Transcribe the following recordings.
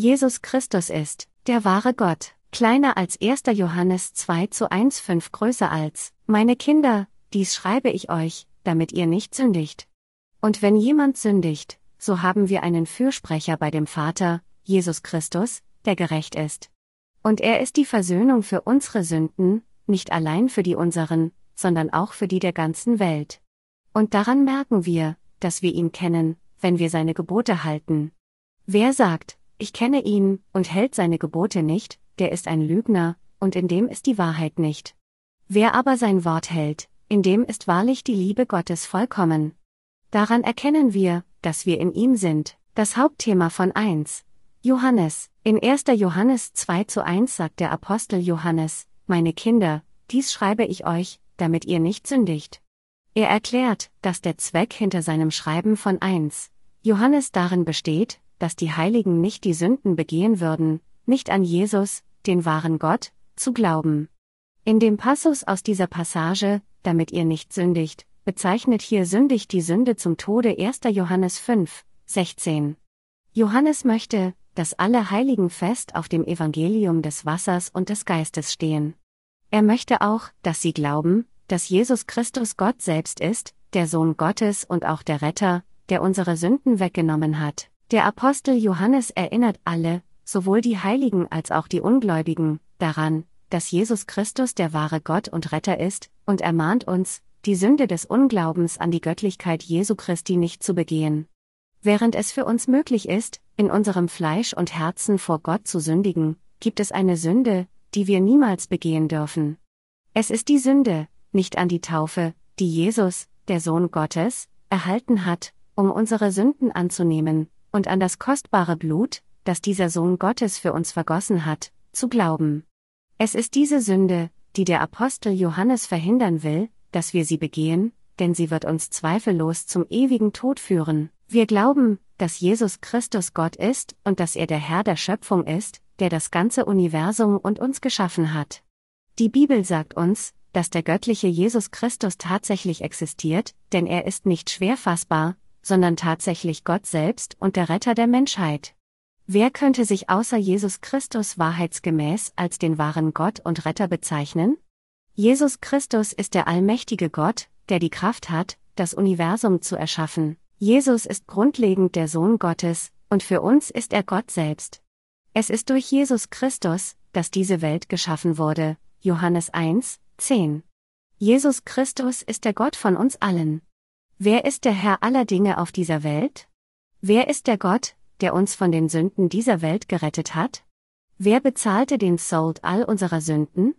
Jesus Christus ist, der wahre Gott, kleiner als 1. Johannes 2 zu 1 5 größer als, meine Kinder, dies schreibe ich euch, damit ihr nicht sündigt. Und wenn jemand sündigt, so haben wir einen Fürsprecher bei dem Vater, Jesus Christus, der gerecht ist. Und er ist die Versöhnung für unsere Sünden, nicht allein für die unseren, sondern auch für die der ganzen Welt. Und daran merken wir, dass wir ihn kennen, wenn wir seine Gebote halten. Wer sagt, ich kenne ihn, und hält seine Gebote nicht, der ist ein Lügner, und in dem ist die Wahrheit nicht. Wer aber sein Wort hält, in dem ist wahrlich die Liebe Gottes vollkommen. Daran erkennen wir, dass wir in ihm sind, das Hauptthema von 1. Johannes, in 1. Johannes 2 zu 1 sagt der Apostel Johannes, meine Kinder, dies schreibe ich euch, damit ihr nicht sündigt. Er erklärt, dass der Zweck hinter seinem Schreiben von 1. Johannes darin besteht, dass die Heiligen nicht die Sünden begehen würden, nicht an Jesus, den wahren Gott, zu glauben. In dem Passus aus dieser Passage, damit ihr nicht sündigt, bezeichnet hier sündig die Sünde zum Tode 1. Johannes 5, 16. Johannes möchte, dass alle Heiligen fest auf dem Evangelium des Wassers und des Geistes stehen. Er möchte auch, dass sie glauben, dass Jesus Christus Gott selbst ist, der Sohn Gottes und auch der Retter, der unsere Sünden weggenommen hat. Der Apostel Johannes erinnert alle, sowohl die Heiligen als auch die Ungläubigen, daran, dass Jesus Christus der wahre Gott und Retter ist, und ermahnt uns, die Sünde des Unglaubens an die Göttlichkeit Jesu Christi nicht zu begehen. Während es für uns möglich ist, in unserem Fleisch und Herzen vor Gott zu sündigen, gibt es eine Sünde, die wir niemals begehen dürfen. Es ist die Sünde, nicht an die Taufe, die Jesus, der Sohn Gottes, erhalten hat, um unsere Sünden anzunehmen, und an das kostbare Blut, das dieser Sohn Gottes für uns vergossen hat, zu glauben. Es ist diese Sünde, die der Apostel Johannes verhindern will, dass wir sie begehen, denn sie wird uns zweifellos zum ewigen Tod führen. Wir glauben, dass Jesus Christus Gott ist und dass er der Herr der Schöpfung ist, der das ganze Universum und uns geschaffen hat. Die Bibel sagt uns, dass der göttliche Jesus Christus tatsächlich existiert, denn er ist nicht schwer fassbar, sondern tatsächlich Gott selbst und der Retter der Menschheit. Wer könnte sich außer Jesus Christus wahrheitsgemäß als den wahren Gott und Retter bezeichnen? Jesus Christus ist der allmächtige Gott, der die Kraft hat, das Universum zu erschaffen. Jesus ist grundlegend der Sohn Gottes, und für uns ist er Gott selbst. Es ist durch Jesus Christus, dass diese Welt geschaffen wurde. Johannes 1, 10. Jesus Christus ist der Gott von uns allen. Wer ist der Herr aller Dinge auf dieser Welt? Wer ist der Gott, der uns von den Sünden dieser Welt gerettet hat? Wer bezahlte den Sold all unserer Sünden?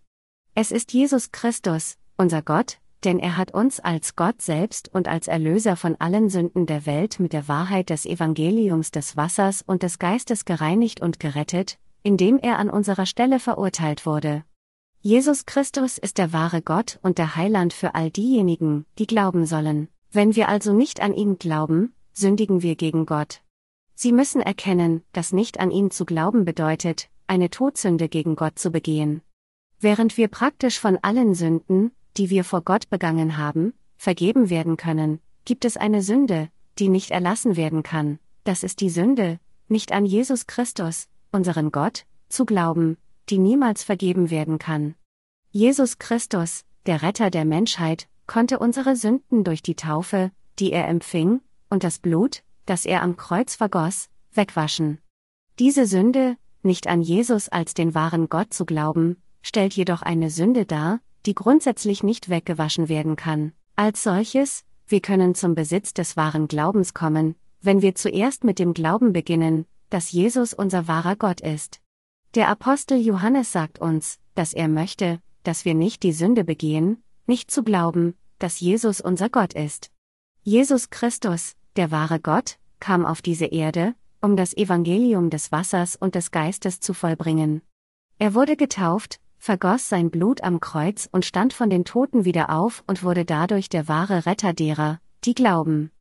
Es ist Jesus Christus, unser Gott, denn er hat uns als Gott selbst und als Erlöser von allen Sünden der Welt mit der Wahrheit des Evangeliums des Wassers und des Geistes gereinigt und gerettet, indem er an unserer Stelle verurteilt wurde. Jesus Christus ist der wahre Gott und der Heiland für all diejenigen, die glauben sollen. Wenn wir also nicht an ihn glauben, sündigen wir gegen Gott. Sie müssen erkennen, dass nicht an ihn zu glauben bedeutet, eine Todsünde gegen Gott zu begehen. Während wir praktisch von allen Sünden, die wir vor Gott begangen haben, vergeben werden können, gibt es eine Sünde, die nicht erlassen werden kann, das ist die Sünde, nicht an Jesus Christus, unseren Gott, zu glauben, die niemals vergeben werden kann. Jesus Christus, der Retter der Menschheit, konnte unsere Sünden durch die Taufe, die er empfing, und das Blut, das er am Kreuz vergoss, wegwaschen. Diese Sünde, nicht an Jesus als den wahren Gott zu glauben, stellt jedoch eine Sünde dar, die grundsätzlich nicht weggewaschen werden kann. Als solches, wir können zum Besitz des wahren Glaubens kommen, wenn wir zuerst mit dem Glauben beginnen, dass Jesus unser wahrer Gott ist. Der Apostel Johannes sagt uns, dass er möchte, dass wir nicht die Sünde begehen, nicht zu glauben, dass Jesus unser Gott ist. Jesus Christus, der wahre Gott, kam auf diese Erde, um das Evangelium des Wassers und des Geistes zu vollbringen. Er wurde getauft, vergoss sein Blut am Kreuz und stand von den Toten wieder auf und wurde dadurch der wahre Retter derer, die glauben.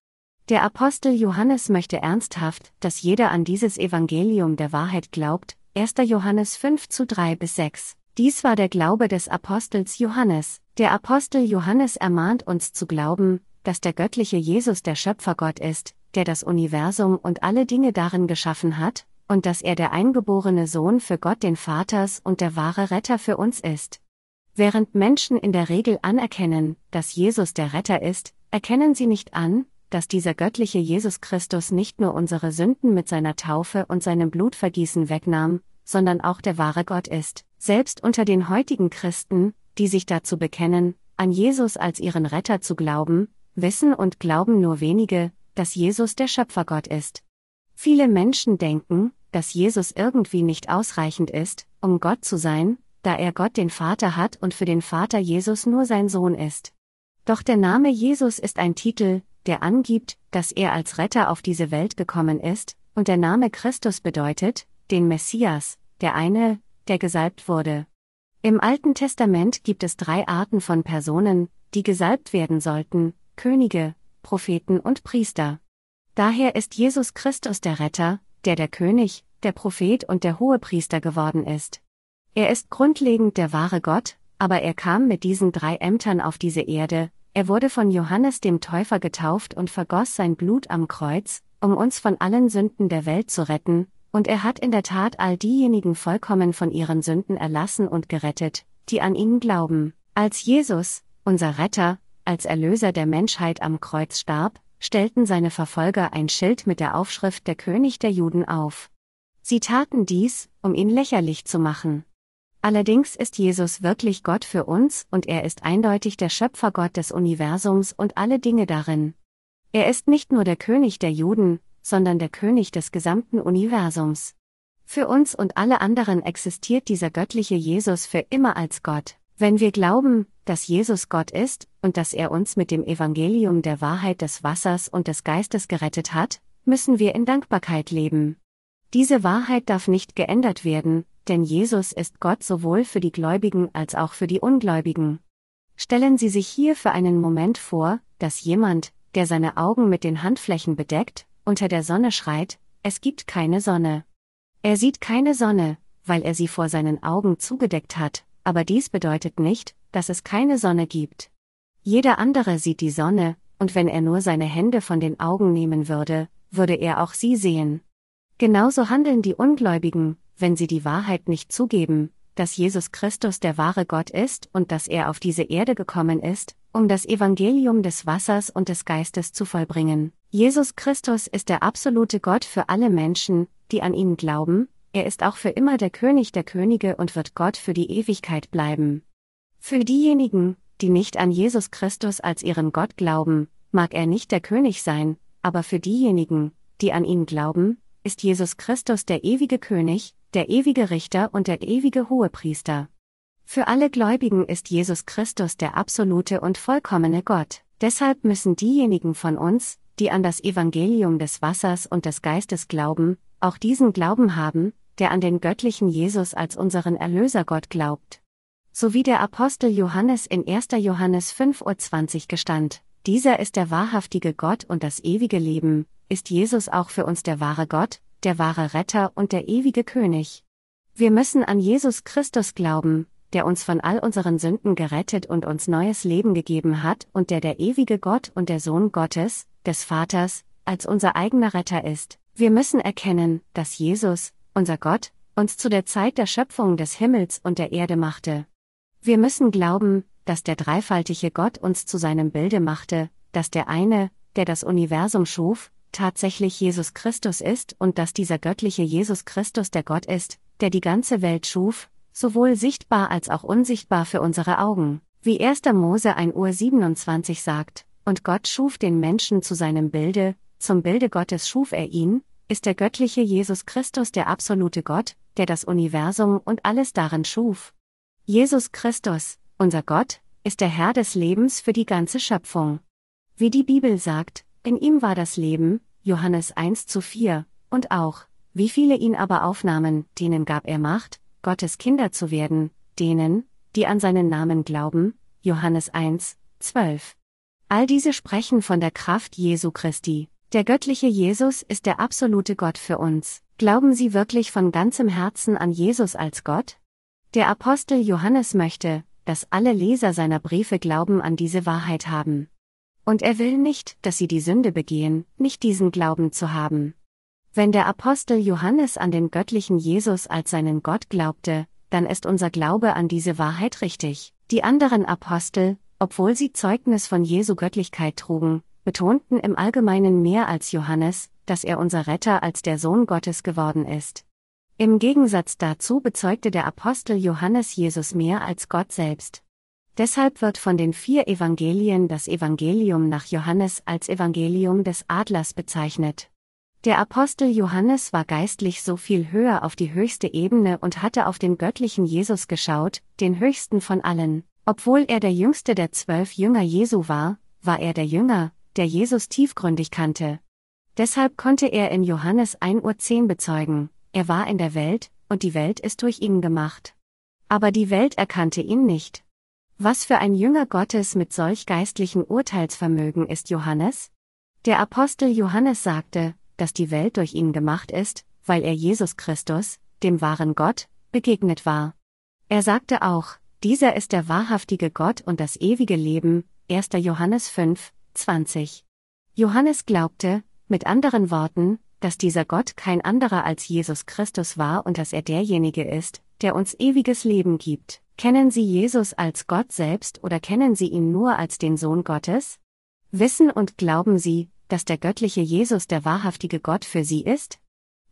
Der Apostel Johannes möchte ernsthaft, dass jeder an dieses Evangelium der Wahrheit glaubt, 1. Johannes 5 zu 3 bis 6. Dies war der Glaube des Apostels Johannes. Der Apostel Johannes ermahnt uns zu glauben, dass der göttliche Jesus der Schöpfergott ist, der das Universum und alle Dinge darin geschaffen hat, und dass er der eingeborene Sohn für Gott den Vaters und der wahre Retter für uns ist. Während Menschen in der Regel anerkennen, dass Jesus der Retter ist, erkennen sie nicht an, dass dieser göttliche Jesus Christus nicht nur unsere Sünden mit seiner Taufe und seinem Blutvergießen wegnahm, sondern auch der wahre Gott ist. Selbst unter den heutigen Christen, die sich dazu bekennen, an Jesus als ihren Retter zu glauben, wissen und glauben nur wenige, dass Jesus der Schöpfergott ist. Viele Menschen denken, dass Jesus irgendwie nicht ausreichend ist, um Gott zu sein, da er Gott den Vater hat und für den Vater Jesus nur sein Sohn ist. Doch der Name Jesus ist ein Titel, der angibt, dass er als Retter auf diese Welt gekommen ist, und der Name Christus bedeutet, den Messias, der eine, der gesalbt wurde. Im Alten Testament gibt es drei Arten von Personen, die gesalbt werden sollten, Könige, Propheten und Priester. Daher ist Jesus Christus der Retter, der der König, der Prophet und der Hohepriester geworden ist. Er ist grundlegend der wahre Gott, aber er kam mit diesen drei Ämtern auf diese Erde, er wurde von Johannes dem Täufer getauft und vergoss sein Blut am Kreuz, um uns von allen Sünden der Welt zu retten, und er hat in der Tat all diejenigen vollkommen von ihren Sünden erlassen und gerettet, die an ihn glauben. Als Jesus, unser Retter, als Erlöser der Menschheit am Kreuz starb, stellten seine Verfolger ein Schild mit der Aufschrift der König der Juden auf. Sie taten dies, um ihn lächerlich zu machen. Allerdings ist Jesus wirklich Gott für uns und er ist eindeutig der Schöpfergott des Universums und alle Dinge darin. Er ist nicht nur der König der Juden, sondern der König des gesamten Universums. Für uns und alle anderen existiert dieser göttliche Jesus für immer als Gott. Wenn wir glauben, dass Jesus Gott ist und dass er uns mit dem Evangelium der Wahrheit des Wassers und des Geistes gerettet hat, müssen wir in Dankbarkeit leben. Diese Wahrheit darf nicht geändert werden, denn Jesus ist Gott sowohl für die Gläubigen als auch für die Ungläubigen. Stellen Sie sich hier für einen Moment vor, dass jemand, der seine Augen mit den Handflächen bedeckt, unter der Sonne schreit, es gibt keine Sonne. Er sieht keine Sonne, weil er sie vor seinen Augen zugedeckt hat, aber dies bedeutet nicht, dass es keine Sonne gibt. Jeder andere sieht die Sonne, und wenn er nur seine Hände von den Augen nehmen würde, würde er auch sie sehen. Genauso handeln die Ungläubigen, wenn sie die Wahrheit nicht zugeben, dass Jesus Christus der wahre Gott ist und dass er auf diese Erde gekommen ist, um das Evangelium des Wassers und des Geistes zu vollbringen. Jesus Christus ist der absolute Gott für alle Menschen, die an ihn glauben, er ist auch für immer der König der Könige und wird Gott für die Ewigkeit bleiben. Für diejenigen, die nicht an Jesus Christus als ihren Gott glauben, mag er nicht der König sein, aber für diejenigen, die an ihn glauben, ist Jesus Christus der ewige König, der ewige Richter und der ewige Hohepriester. Für alle Gläubigen ist Jesus Christus der absolute und vollkommene Gott. Deshalb müssen diejenigen von uns, die an das Evangelium des Wassers und des Geistes glauben, auch diesen Glauben haben, der an den göttlichen Jesus als unseren Erlösergott glaubt. So wie der Apostel Johannes in 1. Johannes 5.20 Uhr gestand, dieser ist der wahrhaftige Gott und das ewige Leben, ist Jesus auch für uns der wahre Gott, der wahre Retter und der ewige König. Wir müssen an Jesus Christus glauben, der uns von all unseren Sünden gerettet und uns neues Leben gegeben hat und der der ewige Gott und der Sohn Gottes, des Vaters, als unser eigener Retter ist. Wir müssen erkennen, dass Jesus, unser Gott, uns zu der Zeit der Schöpfung des Himmels und der Erde machte. Wir müssen glauben, dass der dreifaltige Gott uns zu seinem Bilde machte, dass der eine, der das Universum schuf, tatsächlich Jesus Christus ist und dass dieser göttliche Jesus Christus der Gott ist, der die ganze Welt schuf, sowohl sichtbar als auch unsichtbar für unsere Augen. Wie 1. Mose 1 Uhr 27 sagt, und Gott schuf den Menschen zu seinem Bilde, zum Bilde Gottes schuf er ihn, ist der göttliche Jesus Christus der absolute Gott, der das Universum und alles darin schuf. Jesus Christus, unser Gott, ist der Herr des Lebens für die ganze Schöpfung. Wie die Bibel sagt, in ihm war das Leben, Johannes 1 zu 4, und auch, wie viele ihn aber aufnahmen, denen gab er Macht, Gottes Kinder zu werden, denen, die an seinen Namen glauben, Johannes 1, 12. All diese sprechen von der Kraft Jesu Christi. Der göttliche Jesus ist der absolute Gott für uns. Glauben Sie wirklich von ganzem Herzen an Jesus als Gott? Der Apostel Johannes möchte, dass alle Leser seiner Briefe Glauben an diese Wahrheit haben. Und er will nicht, dass sie die Sünde begehen, nicht diesen Glauben zu haben. Wenn der Apostel Johannes an den göttlichen Jesus als seinen Gott glaubte, dann ist unser Glaube an diese Wahrheit richtig. Die anderen Apostel, obwohl sie Zeugnis von Jesu Göttlichkeit trugen, betonten im Allgemeinen mehr als Johannes, dass er unser Retter als der Sohn Gottes geworden ist. Im Gegensatz dazu bezeugte der Apostel Johannes Jesus mehr als Gott selbst. Deshalb wird von den vier Evangelien das Evangelium nach Johannes als Evangelium des Adlers bezeichnet. Der Apostel Johannes war geistlich so viel höher auf die höchste Ebene und hatte auf den göttlichen Jesus geschaut, den höchsten von allen. Obwohl er der jüngste der zwölf Jünger Jesu war, war er der Jünger, der Jesus tiefgründig kannte. Deshalb konnte er in Johannes 1.10 Uhr bezeugen, er war in der Welt, und die Welt ist durch ihn gemacht. Aber die Welt erkannte ihn nicht. Was für ein Jünger Gottes mit solch geistlichen Urteilsvermögen ist Johannes? Der Apostel Johannes sagte, dass die Welt durch ihn gemacht ist, weil er Jesus Christus, dem wahren Gott, begegnet war. Er sagte auch, dieser ist der wahrhaftige Gott und das ewige Leben, 1. Johannes 5, 20. Johannes glaubte, mit anderen Worten, dass dieser Gott kein anderer als Jesus Christus war und dass er derjenige ist, der uns ewiges Leben gibt. Kennen Sie Jesus als Gott selbst oder kennen Sie ihn nur als den Sohn Gottes? Wissen und glauben Sie, dass der göttliche Jesus der wahrhaftige Gott für Sie ist?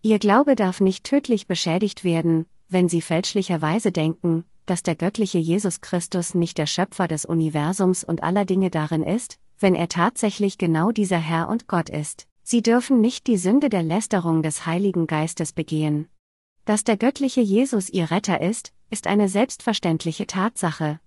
Ihr Glaube darf nicht tödlich beschädigt werden, wenn Sie fälschlicherweise denken, dass der göttliche Jesus Christus nicht der Schöpfer des Universums und aller Dinge darin ist, wenn er tatsächlich genau dieser Herr und Gott ist. Sie dürfen nicht die Sünde der Lästerung des Heiligen Geistes begehen. Dass der göttliche Jesus ihr Retter ist, ist eine selbstverständliche Tatsache.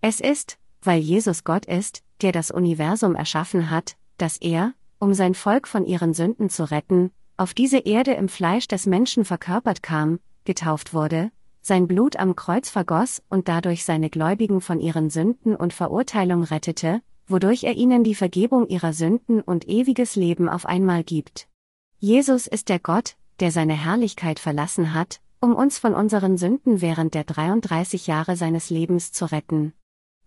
Es ist, weil Jesus Gott ist, der das Universum erschaffen hat, dass er, um sein Volk von ihren Sünden zu retten, auf diese Erde im Fleisch des Menschen verkörpert kam, getauft wurde, sein Blut am Kreuz vergoss und dadurch seine Gläubigen von ihren Sünden und Verurteilung rettete, wodurch er ihnen die Vergebung ihrer Sünden und ewiges Leben auf einmal gibt. Jesus ist der Gott, der seine Herrlichkeit verlassen hat, um uns von unseren Sünden während der 33 Jahre seines Lebens zu retten.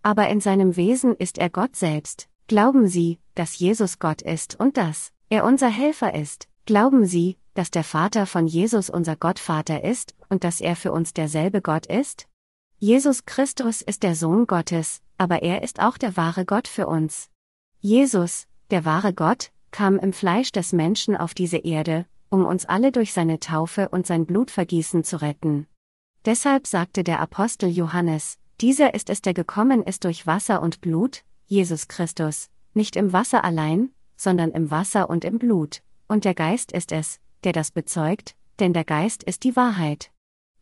Aber in seinem Wesen ist er Gott selbst. Glauben Sie, dass Jesus Gott ist und dass er unser Helfer ist? Glauben Sie, dass der Vater von Jesus unser Gottvater ist und dass er für uns derselbe Gott ist? Jesus Christus ist der Sohn Gottes, aber er ist auch der wahre Gott für uns. Jesus, der wahre Gott, kam im Fleisch des Menschen auf diese Erde, um uns alle durch seine Taufe und sein Blutvergießen zu retten. Deshalb sagte der Apostel Johannes, dieser ist es, der gekommen ist durch Wasser und Blut, Jesus Christus, nicht im Wasser allein, sondern im Wasser und im Blut, und der Geist ist es, der das bezeugt, denn der Geist ist die Wahrheit.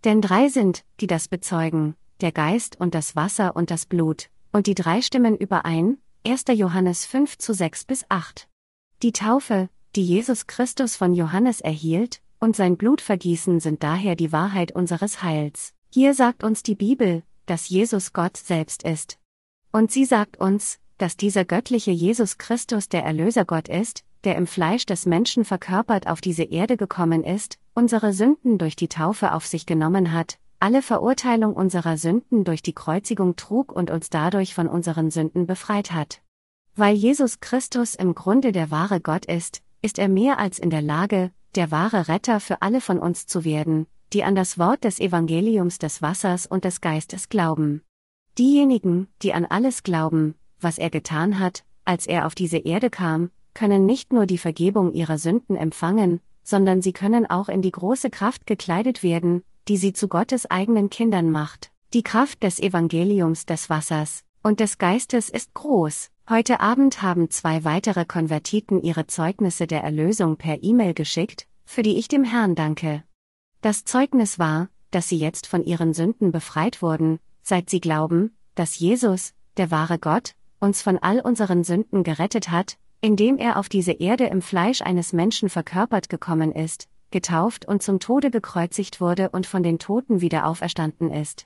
Denn drei sind, die das bezeugen, der Geist und das Wasser und das Blut, und die drei stimmen überein, 1. Johannes 5 zu 6 bis 8. Die Taufe, die Jesus Christus von Johannes erhielt, und sein Blutvergießen sind daher die Wahrheit unseres Heils. Hier sagt uns die Bibel, dass Jesus Gott selbst ist. Und sie sagt uns, dass dieser göttliche Jesus Christus der Erlösergott ist, der im Fleisch des Menschen verkörpert auf diese Erde gekommen ist, unsere Sünden durch die Taufe auf sich genommen hat, alle Verurteilung unserer Sünden durch die Kreuzigung trug und uns dadurch von unseren Sünden befreit hat. Weil Jesus Christus im Grunde der wahre Gott ist, ist er mehr als in der Lage, der wahre Retter für alle von uns zu werden, die an das Wort des Evangeliums des Wassers und des Geistes glauben. Diejenigen, die an alles glauben, was er getan hat, als er auf diese Erde kam, können nicht nur die Vergebung ihrer Sünden empfangen, sondern sie können auch in die große Kraft gekleidet werden, die sie zu Gottes eigenen Kindern macht. Die Kraft des Evangeliums des Wassers und des Geistes ist groß. Heute Abend haben zwei weitere Konvertiten ihre Zeugnisse der Erlösung per E-Mail geschickt, für die ich dem Herrn danke. Das Zeugnis war, dass sie jetzt von ihren Sünden befreit wurden, seit sie glauben, dass Jesus, der wahre Gott, uns von all unseren Sünden gerettet hat, indem er auf diese Erde im Fleisch eines Menschen verkörpert gekommen ist, getauft und zum Tode gekreuzigt wurde und von den Toten wieder auferstanden ist.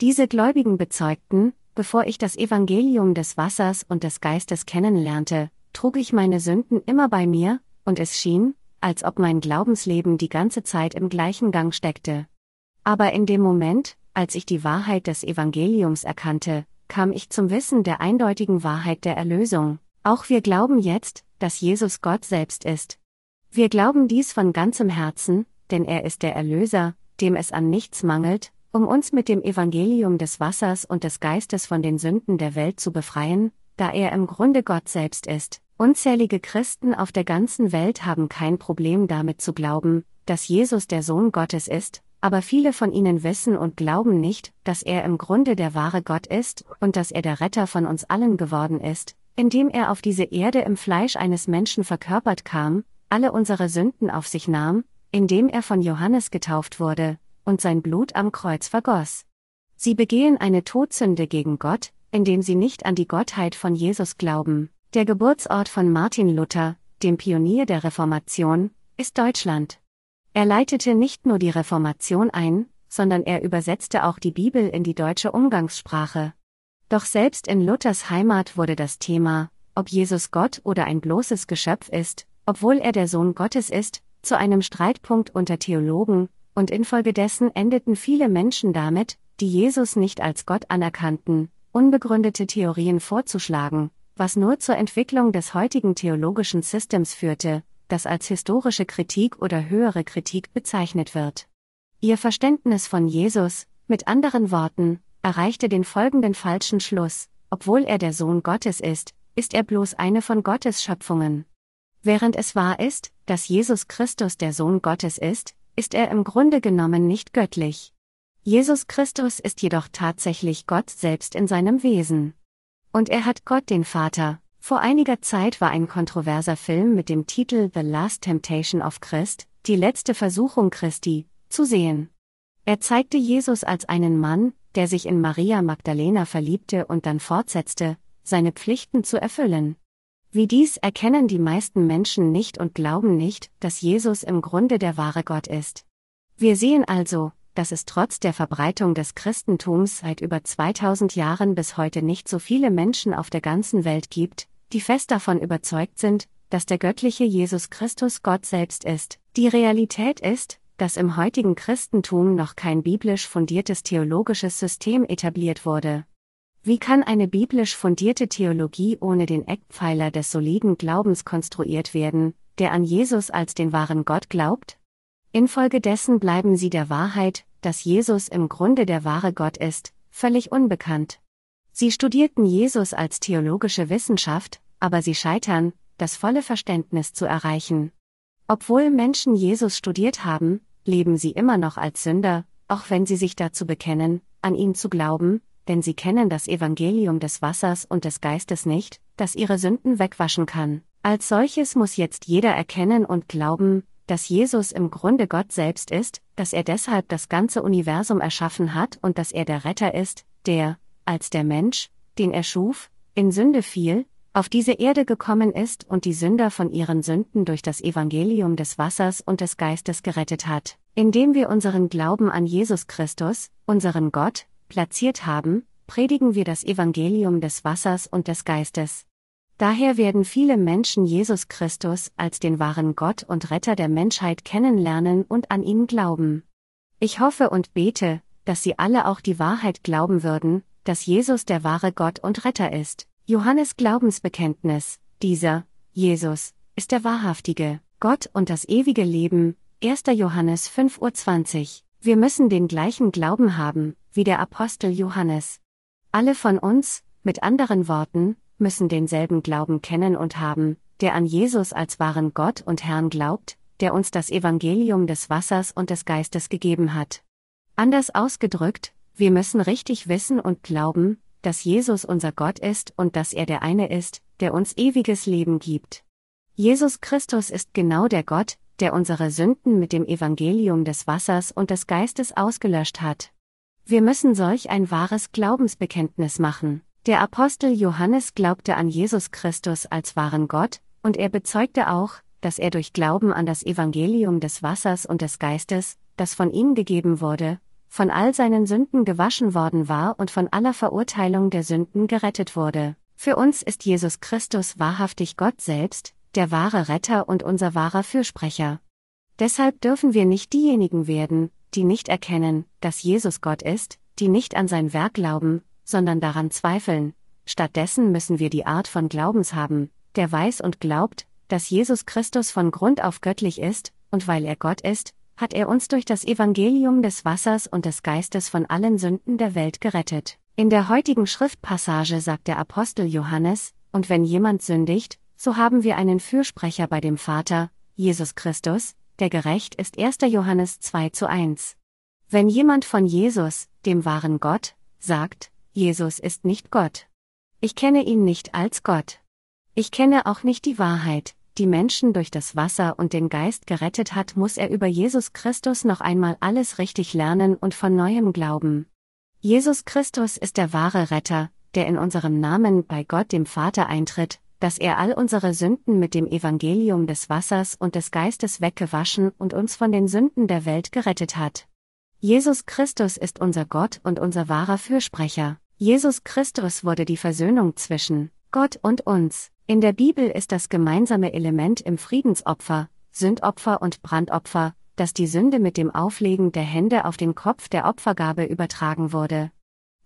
Diese Gläubigen bezeugten, bevor ich das Evangelium des Wassers und des Geistes kennenlernte, trug ich meine Sünden immer bei mir, und es schien, als ob mein Glaubensleben die ganze Zeit im gleichen Gang steckte. Aber in dem Moment, als ich die Wahrheit des Evangeliums erkannte, kam ich zum Wissen der eindeutigen Wahrheit der Erlösung. Auch wir glauben jetzt, dass Jesus Gott selbst ist. Wir glauben dies von ganzem Herzen, denn er ist der Erlöser, dem es an nichts mangelt, um uns mit dem Evangelium des Wassers und des Geistes von den Sünden der Welt zu befreien, da er im Grunde Gott selbst ist. Unzählige Christen auf der ganzen Welt haben kein Problem damit zu glauben, dass Jesus der Sohn Gottes ist, aber viele von ihnen wissen und glauben nicht, dass er im Grunde der wahre Gott ist und dass er der Retter von uns allen geworden ist, indem er auf diese Erde im Fleisch eines Menschen verkörpert kam, alle unsere Sünden auf sich nahm, indem er von Johannes getauft wurde und sein Blut am Kreuz vergoss. Sie begehen eine Todsünde gegen Gott, indem sie nicht an die Gottheit von Jesus glauben. Der Geburtsort von Martin Luther, dem Pionier der Reformation, ist Deutschland. Er leitete nicht nur die Reformation ein, sondern er übersetzte auch die Bibel in die deutsche Umgangssprache. Doch selbst in Luthers Heimat wurde das Thema, ob Jesus Gott oder ein bloßes Geschöpf ist, obwohl er der Sohn Gottes ist, zu einem Streitpunkt unter Theologen, und infolgedessen endeten viele Menschen damit, die Jesus nicht als Gott anerkannten, unbegründete Theorien vorzuschlagen, was nur zur Entwicklung des heutigen theologischen Systems führte, das als historische Kritik oder höhere Kritik bezeichnet wird. Ihr Verständnis von Jesus, mit anderen Worten, erreichte den folgenden falschen Schluss, obwohl er der Sohn Gottes ist, ist er bloß eine von Gottes Schöpfungen. Während es wahr ist, dass Jesus Christus der Sohn Gottes ist, ist er im Grunde genommen nicht göttlich. Jesus Christus ist jedoch tatsächlich Gott selbst in seinem Wesen. Und er hat Gott den Vater, vor einiger Zeit war ein kontroverser Film mit dem Titel The Last Temptation of Christ, die letzte Versuchung Christi, zu sehen. Er zeigte Jesus als einen Mann, der sich in Maria Magdalena verliebte und dann fortsetzte, seine Pflichten zu erfüllen. Wie dies erkennen die meisten Menschen nicht und glauben nicht, dass Jesus im Grunde der wahre Gott ist. Wir sehen also, dass es trotz der Verbreitung des Christentums seit über 2000 Jahren bis heute nicht so viele Menschen auf der ganzen Welt gibt, die fest davon überzeugt sind, dass der göttliche Jesus Christus Gott selbst ist. Die Realität ist, dass im heutigen Christentum noch kein biblisch fundiertes theologisches System etabliert wurde. Wie kann eine biblisch fundierte Theologie ohne den Eckpfeiler des soliden Glaubens konstruiert werden, der an Jesus als den wahren Gott glaubt? Infolgedessen bleiben sie der Wahrheit, dass Jesus im Grunde der wahre Gott ist, völlig unbekannt. Sie studierten Jesus als theologische Wissenschaft, aber sie scheitern, das volle Verständnis zu erreichen. Obwohl Menschen Jesus studiert haben, leben sie immer noch als Sünder, auch wenn sie sich dazu bekennen, an ihn zu glauben, denn sie kennen das Evangelium des Wassers und des Geistes nicht, das ihre Sünden wegwaschen kann. Als solches muss jetzt jeder erkennen und glauben, dass Jesus im Grunde Gott selbst ist, dass er deshalb das ganze Universum erschaffen hat und dass er der Retter ist, der, als der Mensch, den er schuf, in Sünde fiel, auf diese Erde gekommen ist und die Sünder von ihren Sünden durch das Evangelium des Wassers und des Geistes gerettet hat, indem wir unseren Glauben an Jesus Christus, unseren Gott, platziert haben, predigen wir das Evangelium des Wassers und des Geistes. Daher werden viele Menschen Jesus Christus als den wahren Gott und Retter der Menschheit kennenlernen und an ihn glauben. Ich hoffe und bete, dass sie alle auch die Wahrheit glauben würden, dass Jesus der wahre Gott und Retter ist. Johannes Glaubensbekenntnis, dieser, Jesus, ist der wahrhaftige, Gott und das ewige Leben, 1. Johannes 5.20 Uhr. Wir müssen den gleichen Glauben haben, wie der Apostel Johannes. Alle von uns, mit anderen Worten, müssen denselben Glauben kennen und haben, der an Jesus als wahren Gott und Herrn glaubt, der uns das Evangelium des Wassers und des Geistes gegeben hat. Anders ausgedrückt, wir müssen richtig wissen und glauben, dass Jesus unser Gott ist und dass er der eine ist, der uns ewiges Leben gibt. Jesus Christus ist genau der Gott, der unsere Sünden mit dem Evangelium des Wassers und des Geistes ausgelöscht hat. Wir müssen solch ein wahres Glaubensbekenntnis machen. Der Apostel Johannes glaubte an Jesus Christus als wahren Gott, und er bezeugte auch, dass er durch Glauben an das Evangelium des Wassers und des Geistes, das von ihm gegeben wurde, von all seinen Sünden gewaschen worden war und von aller Verurteilung der Sünden gerettet wurde. Für uns ist Jesus Christus wahrhaftig Gott selbst, der wahre Retter und unser wahrer Fürsprecher. Deshalb dürfen wir nicht diejenigen werden, die nicht erkennen, dass Jesus Gott ist, die nicht an sein Werk glauben, sondern daran zweifeln. Stattdessen müssen wir die Art von Glaubens haben, der weiß und glaubt, dass Jesus Christus von Grund auf göttlich ist, und weil er Gott ist, hat er uns durch das Evangelium des Wassers und des Geistes von allen Sünden der Welt gerettet. In der heutigen Schriftpassage sagt der Apostel Johannes, und wenn jemand sündigt, so haben wir einen Fürsprecher bei dem Vater, Jesus Christus, der gerecht ist 1. Johannes 2 zu 1. Wenn jemand von Jesus, dem wahren Gott, sagt, Jesus ist nicht Gott. Ich kenne ihn nicht als Gott. Ich kenne auch nicht die Wahrheit, die Menschen durch das Wasser und den Geist gerettet hat, muss er über Jesus Christus noch einmal alles richtig lernen und von neuem glauben. Jesus Christus ist der wahre Retter, der in unserem Namen bei Gott dem Vater eintritt, dass er all unsere Sünden mit dem Evangelium des Wassers und des Geistes weggewaschen und uns von den Sünden der Welt gerettet hat. Jesus Christus ist unser Gott und unser wahrer Fürsprecher. Jesus Christus wurde die Versöhnung zwischen Gott und uns. In der Bibel ist das gemeinsame Element im Friedensopfer, Sündopfer und Brandopfer, dass die Sünde mit dem Auflegen der Hände auf den Kopf der Opfergabe übertragen wurde.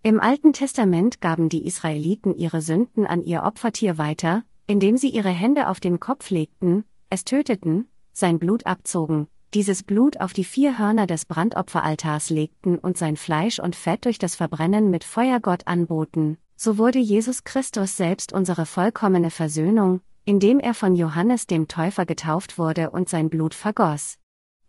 Im Alten Testament gaben die Israeliten ihre Sünden an ihr Opfertier weiter, indem sie ihre Hände auf den Kopf legten, es töteten, sein Blut abzogen, dieses Blut auf die vier Hörner des Brandopferaltars legten und sein Fleisch und Fett durch das Verbrennen mit Feuer Gott anboten, so wurde Jesus Christus selbst unsere vollkommene Versöhnung, indem er von Johannes dem Täufer getauft wurde und sein Blut vergoss.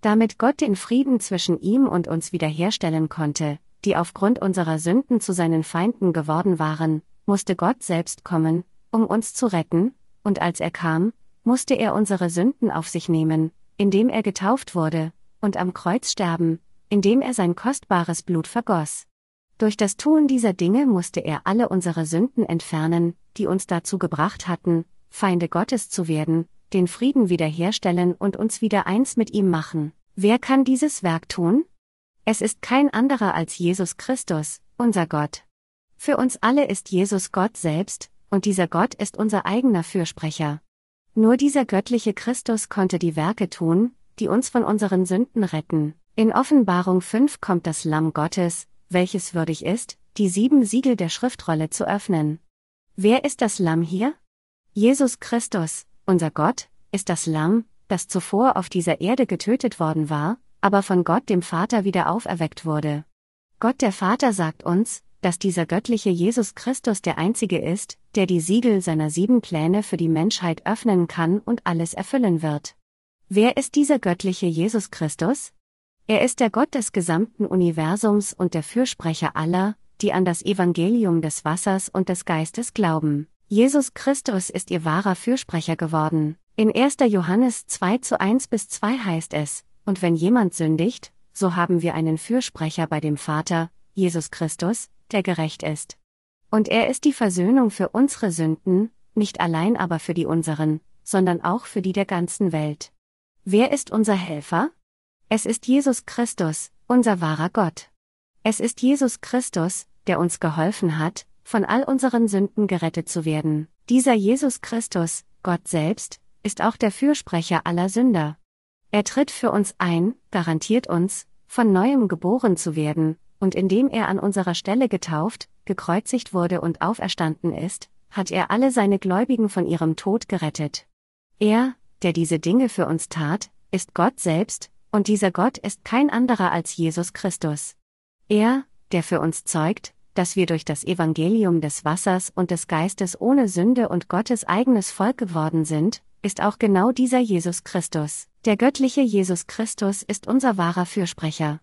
Damit Gott den Frieden zwischen ihm und uns wiederherstellen konnte, die aufgrund unserer Sünden zu seinen Feinden geworden waren, musste Gott selbst kommen, um uns zu retten, und als er kam, musste er unsere Sünden auf sich nehmen, indem er getauft wurde, und am Kreuz sterben, indem er sein kostbares Blut vergoss. Durch das Tun dieser Dinge musste er alle unsere Sünden entfernen, die uns dazu gebracht hatten, Feinde Gottes zu werden, den Frieden wiederherstellen und uns wieder eins mit ihm machen. Wer kann dieses Werk tun? Es ist kein anderer als Jesus Christus, unser Gott. Für uns alle ist Jesus Gott selbst, und dieser Gott ist unser eigener Fürsprecher. Nur dieser göttliche Christus konnte die Werke tun, die uns von unseren Sünden retten. In Offenbarung 5 kommt das Lamm Gottes, welches würdig ist, die sieben Siegel der Schriftrolle zu öffnen. Wer ist das Lamm hier? Jesus Christus, unser Gott, ist das Lamm, das zuvor auf dieser Erde getötet worden war, aber von Gott dem Vater wieder auferweckt wurde. Gott der Vater sagt uns, dass dieser göttliche Jesus Christus der Einzige ist, der die Siegel seiner sieben Pläne für die Menschheit öffnen kann und alles erfüllen wird. Wer ist dieser göttliche Jesus Christus? Er ist der Gott des gesamten Universums und der Fürsprecher aller, die an das Evangelium des Wassers und des Geistes glauben. Jesus Christus ist ihr wahrer Fürsprecher geworden. In 1. Johannes 2 zu 1 bis 2 heißt es, und wenn jemand sündigt, so haben wir einen Fürsprecher bei dem Vater, Jesus Christus, der gerecht ist. Und er ist die Versöhnung für unsere Sünden, nicht allein aber für die unseren, sondern auch für die der ganzen Welt. Wer ist unser Helfer? Es ist Jesus Christus, unser wahrer Gott. Es ist Jesus Christus, der uns geholfen hat, von all unseren Sünden gerettet zu werden. Dieser Jesus Christus, Gott selbst, ist auch der Fürsprecher aller Sünder. Er tritt für uns ein, garantiert uns, von neuem geboren zu werden, und indem er an unserer Stelle getauft, gekreuzigt wurde und auferstanden ist, hat er alle seine Gläubigen von ihrem Tod gerettet. Er, der diese Dinge für uns tat, ist Gott selbst, und dieser Gott ist kein anderer als Jesus Christus. Er, der für uns zeugt, dass wir durch das Evangelium des Wassers und des Geistes ohne Sünde und Gottes eigenes Volk geworden sind, ist auch genau dieser Jesus Christus. Der göttliche Jesus Christus ist unser wahrer Fürsprecher.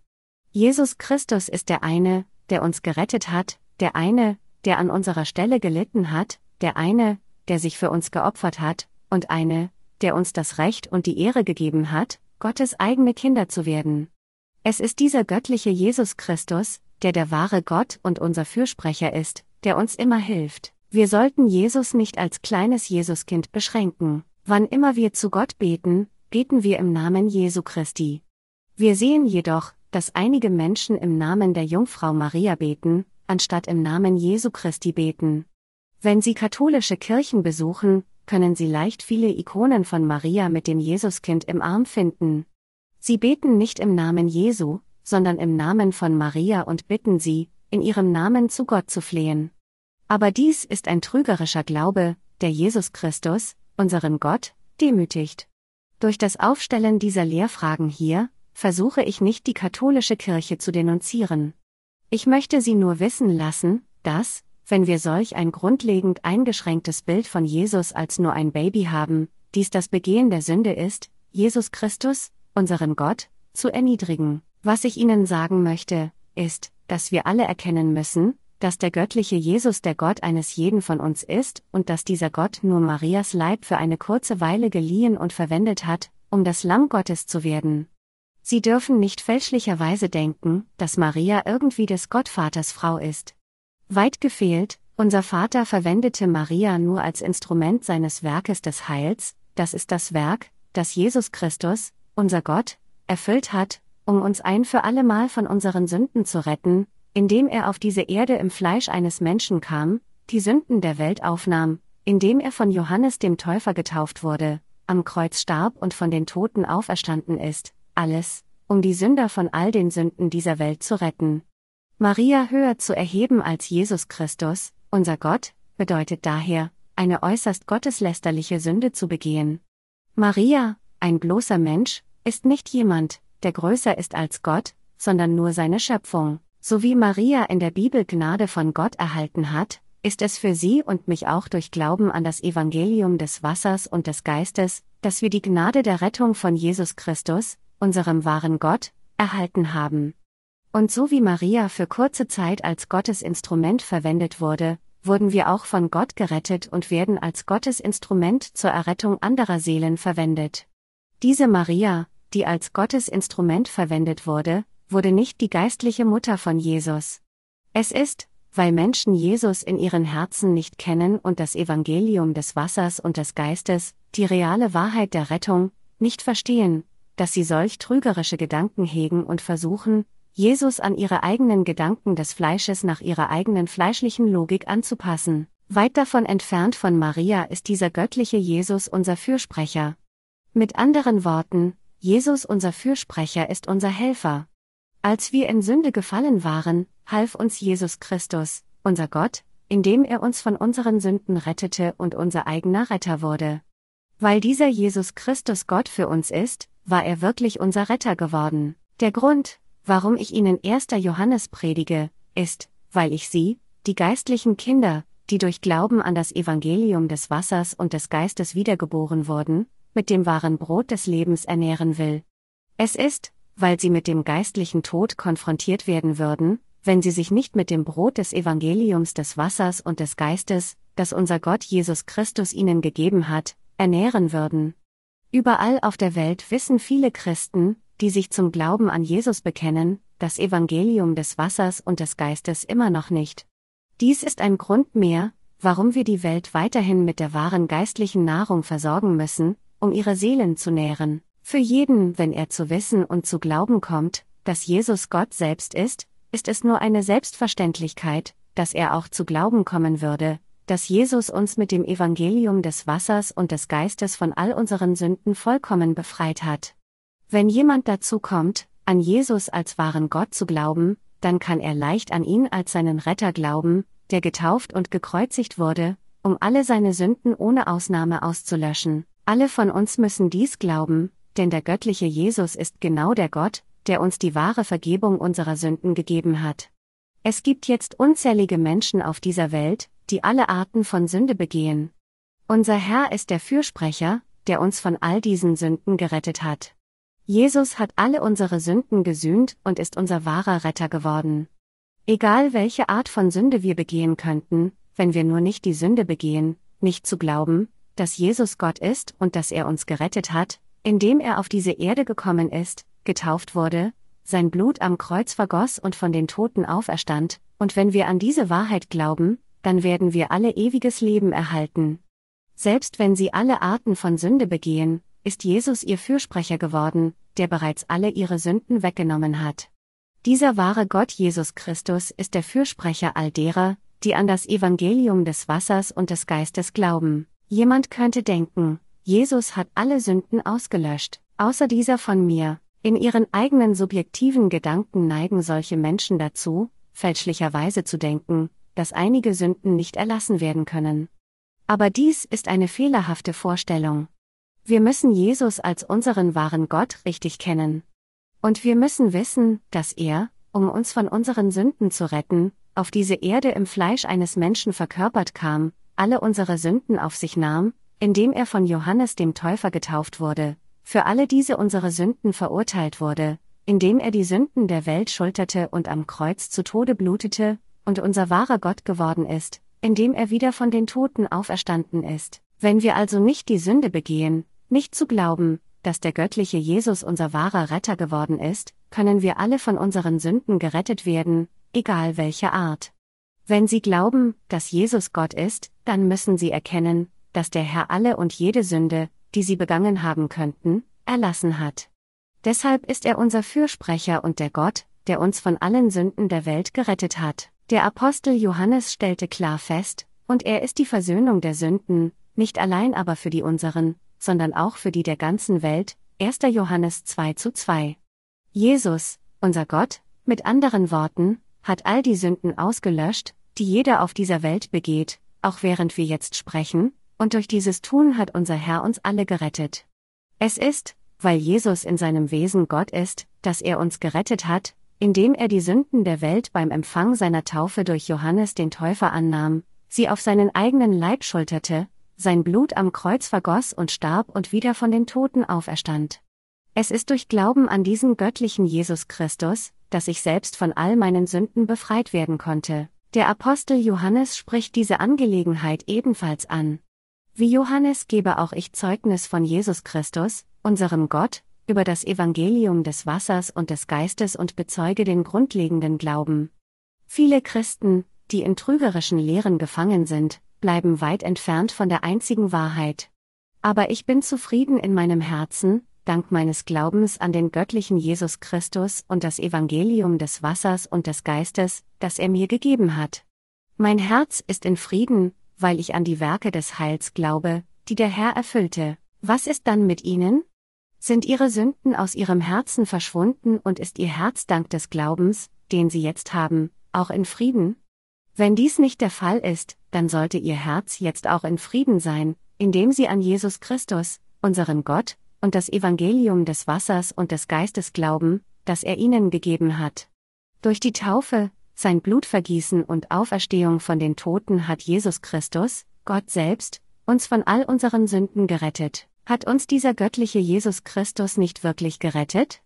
Jesus Christus ist der eine, der uns gerettet hat, der eine, der an unserer Stelle gelitten hat, der eine, der sich für uns geopfert hat, und eine, der uns das Recht und die Ehre gegeben hat, Gottes eigene Kinder zu werden. Es ist dieser göttliche Jesus Christus, der der wahre Gott und unser Fürsprecher ist, der uns immer hilft. Wir sollten Jesus nicht als kleines Jesuskind beschränken. Wann immer wir zu Gott beten, beten wir im Namen Jesu Christi. Wir sehen jedoch, dass einige Menschen im Namen der Jungfrau Maria beten, anstatt im Namen Jesu Christi beten. Wenn Sie katholische Kirchen besuchen, können Sie leicht viele Ikonen von Maria mit dem Jesuskind im Arm finden. Sie beten nicht im Namen Jesu, sondern im Namen von Maria und bitten sie, in ihrem Namen zu Gott zu flehen. Aber dies ist ein trügerischer Glaube, der Jesus Christus, unseren Gott, demütigt. Durch das Aufstellen dieser Lehrfragen hier, versuche ich nicht die katholische Kirche zu denunzieren. Ich möchte Sie nur wissen lassen, dass, wenn wir solch ein grundlegend eingeschränktes Bild von Jesus als nur ein Baby haben, dies das Begehen der Sünde ist, Jesus Christus, unseren Gott, zu erniedrigen. Was ich Ihnen sagen möchte, ist, dass wir alle erkennen müssen, dass der göttliche Jesus der Gott eines jeden von uns ist und dass dieser Gott nur Marias Leib für eine kurze Weile geliehen und verwendet hat, um das Lamm Gottes zu werden. Sie dürfen nicht fälschlicherweise denken, dass Maria irgendwie des Gottvaters Frau ist. Weit gefehlt, unser Vater verwendete Maria nur als Instrument seines Werkes des Heils, das ist das Werk, das Jesus Christus, unser Gott, erfüllt hat, um uns ein für allemal von unseren Sünden zu retten, indem er auf diese Erde im Fleisch eines Menschen kam, die Sünden der Welt aufnahm, indem er von Johannes dem Täufer getauft wurde, am Kreuz starb und von den Toten auferstanden ist, alles, um die Sünder von all den Sünden dieser Welt zu retten. Maria höher zu erheben als Jesus Christus, unser Gott, bedeutet daher, eine äußerst gotteslästerliche Sünde zu begehen. Maria, ein bloßer Mensch, ist nicht jemand, der größer ist als Gott, sondern nur seine Schöpfung. So wie Maria in der Bibel Gnade von Gott erhalten hat, ist es für sie und mich auch durch Glauben an das Evangelium des Wassers und des Geistes, dass wir die Gnade der Rettung von Jesus Christus, unserem wahren Gott, erhalten haben. Und so wie Maria für kurze Zeit als Gottes Instrument verwendet wurde, wurden wir auch von Gott gerettet und werden als Gottes Instrument zur Errettung anderer Seelen verwendet. Diese Maria, die als Gottes Instrument verwendet wurde, wurde nicht die geistliche Mutter von Jesus. Es ist, weil Menschen Jesus in ihren Herzen nicht kennen und das Evangelium des Wassers und des Geistes, die reale Wahrheit der Rettung, nicht verstehen, dass sie solch trügerische Gedanken hegen und versuchen, Jesus an ihre eigenen Gedanken des Fleisches nach ihrer eigenen fleischlichen Logik anzupassen. Weit davon entfernt von Maria ist dieser göttliche Jesus unser Fürsprecher. Mit anderen Worten, Jesus unser Fürsprecher ist unser Helfer. Als wir in Sünde gefallen waren, half uns Jesus Christus, unser Gott, indem er uns von unseren Sünden rettete und unser eigener Retter wurde. Weil dieser Jesus Christus Gott für uns ist, war er wirklich unser Retter geworden. Der Grund, Warum ich Ihnen 1. Johannes predige, ist, weil ich Sie, die geistlichen Kinder, die durch Glauben an das Evangelium des Wassers und des Geistes wiedergeboren wurden, mit dem wahren Brot des Lebens ernähren will. Es ist, weil sie mit dem geistlichen Tod konfrontiert werden würden, wenn sie sich nicht mit dem Brot des Evangeliums des Wassers und des Geistes, das unser Gott Jesus Christus ihnen gegeben hat, ernähren würden. Überall auf der Welt wissen viele Christen, die sich zum Glauben an Jesus bekennen, das Evangelium des Wassers und des Geistes immer noch nicht. Dies ist ein Grund mehr, warum wir die Welt weiterhin mit der wahren geistlichen Nahrung versorgen müssen, um ihre Seelen zu nähren. Für jeden, wenn er zu wissen und zu glauben kommt, dass Jesus Gott selbst ist, ist es nur eine Selbstverständlichkeit, dass er auch zu glauben kommen würde, dass Jesus uns mit dem Evangelium des Wassers und des Geistes von all unseren Sünden vollkommen befreit hat. Wenn jemand dazu kommt, an Jesus als wahren Gott zu glauben, dann kann er leicht an ihn als seinen Retter glauben, der getauft und gekreuzigt wurde, um alle seine Sünden ohne Ausnahme auszulöschen. Alle von uns müssen dies glauben, denn der göttliche Jesus ist genau der Gott, der uns die wahre Vergebung unserer Sünden gegeben hat. Es gibt jetzt unzählige Menschen auf dieser Welt, die alle Arten von Sünde begehen. Unser Herr ist der Fürsprecher, der uns von all diesen Sünden gerettet hat. Jesus hat alle unsere Sünden gesühnt und ist unser wahrer Retter geworden. Egal welche Art von Sünde wir begehen könnten, wenn wir nur nicht die Sünde begehen, nicht zu glauben, dass Jesus Gott ist und dass er uns gerettet hat, indem er auf diese Erde gekommen ist, getauft wurde, sein Blut am Kreuz vergoss und von den Toten auferstand, und wenn wir an diese Wahrheit glauben, dann werden wir alle ewiges Leben erhalten. Selbst wenn sie alle Arten von Sünde begehen, ist Jesus ihr Fürsprecher geworden, der bereits alle ihre Sünden weggenommen hat. Dieser wahre Gott Jesus Christus ist der Fürsprecher all derer, die an das Evangelium des Wassers und des Geistes glauben. Jemand könnte denken, Jesus hat alle Sünden ausgelöscht, außer dieser von mir. In ihren eigenen subjektiven Gedanken neigen solche Menschen dazu, fälschlicherweise zu denken, dass einige Sünden nicht erlassen werden können. Aber dies ist eine fehlerhafte Vorstellung. Wir müssen Jesus als unseren wahren Gott richtig kennen. Und wir müssen wissen, dass er, um uns von unseren Sünden zu retten, auf diese Erde im Fleisch eines Menschen verkörpert kam, alle unsere Sünden auf sich nahm, indem er von Johannes dem Täufer getauft wurde, für alle diese unsere Sünden verurteilt wurde, indem er die Sünden der Welt schulterte und am Kreuz zu Tode blutete, und unser wahrer Gott geworden ist, indem er wieder von den Toten auferstanden ist. Wenn wir also nicht die Sünde begehen, nicht zu glauben, dass der göttliche Jesus unser wahrer Retter geworden ist, können wir alle von unseren Sünden gerettet werden, egal welche Art. Wenn Sie glauben, dass Jesus Gott ist, dann müssen Sie erkennen, dass der Herr alle und jede Sünde, die Sie begangen haben könnten, erlassen hat. Deshalb ist er unser Fürsprecher und der Gott, der uns von allen Sünden der Welt gerettet hat. Der Apostel Johannes stellte klar fest, und er ist die Versöhnung der Sünden, nicht allein aber für die unseren, sondern auch für die der ganzen Welt, 1. Johannes 2 zu 2. Jesus, unser Gott, mit anderen Worten, hat all die Sünden ausgelöscht, die jeder auf dieser Welt begeht, auch während wir jetzt sprechen, und durch dieses Tun hat unser Herr uns alle gerettet. Es ist, weil Jesus in seinem Wesen Gott ist, dass er uns gerettet hat, indem er die Sünden der Welt beim Empfang seiner Taufe durch Johannes den Täufer annahm, sie auf seinen eigenen Leib schulterte, sein Blut am Kreuz vergoss und starb und wieder von den Toten auferstand. Es ist durch Glauben an diesen göttlichen Jesus Christus, dass ich selbst von all meinen Sünden befreit werden konnte. Der Apostel Johannes spricht diese Angelegenheit ebenfalls an. Wie Johannes gebe auch ich Zeugnis von Jesus Christus, unserem Gott, über das Evangelium des Wassers und des Geistes und bezeuge den grundlegenden Glauben. Viele Christen, die in trügerischen Lehren gefangen sind, bleiben weit entfernt von der einzigen Wahrheit. Aber ich bin zufrieden in meinem Herzen, dank meines Glaubens an den göttlichen Jesus Christus und das Evangelium des Wassers und des Geistes, das er mir gegeben hat. Mein Herz ist in Frieden, weil ich an die Werke des Heils glaube, die der Herr erfüllte. Was ist dann mit ihnen? Sind ihre Sünden aus ihrem Herzen verschwunden und ist ihr Herz dank des Glaubens, den sie jetzt haben, auch in Frieden? Wenn dies nicht der Fall ist, dann sollte ihr Herz jetzt auch in Frieden sein, indem sie an Jesus Christus, unseren Gott, und das Evangelium des Wassers und des Geistes glauben, das er ihnen gegeben hat. Durch die Taufe, sein Blutvergießen und Auferstehung von den Toten hat Jesus Christus, Gott selbst, uns von all unseren Sünden gerettet. Hat uns dieser göttliche Jesus Christus nicht wirklich gerettet?